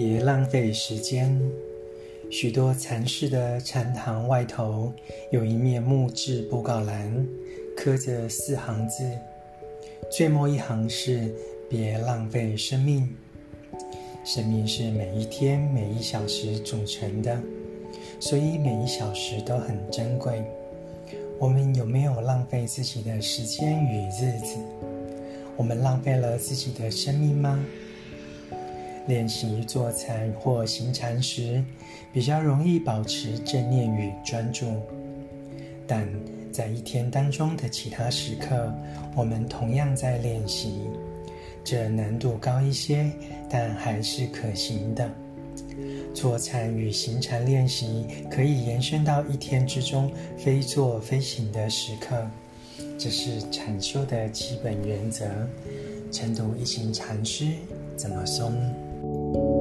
别浪费时间。许多禅室的禅堂外头有一面木质布告栏，刻着四行字，最末一行是“别浪费生命”。生命是每一天每一小时组成的，所以每一小时都很珍贵。我们有没有浪费自己的时间与日子？我们浪费了自己的生命吗？练习坐禅或行禅时，比较容易保持正念与专注。但在一天当中的其他时刻，我们同样在练习，这难度高一些，但还是可行的。坐禅与行禅练习可以延伸到一天之中非坐非行的时刻，这是禅修的基本原则。晨读一行禅师怎么松？you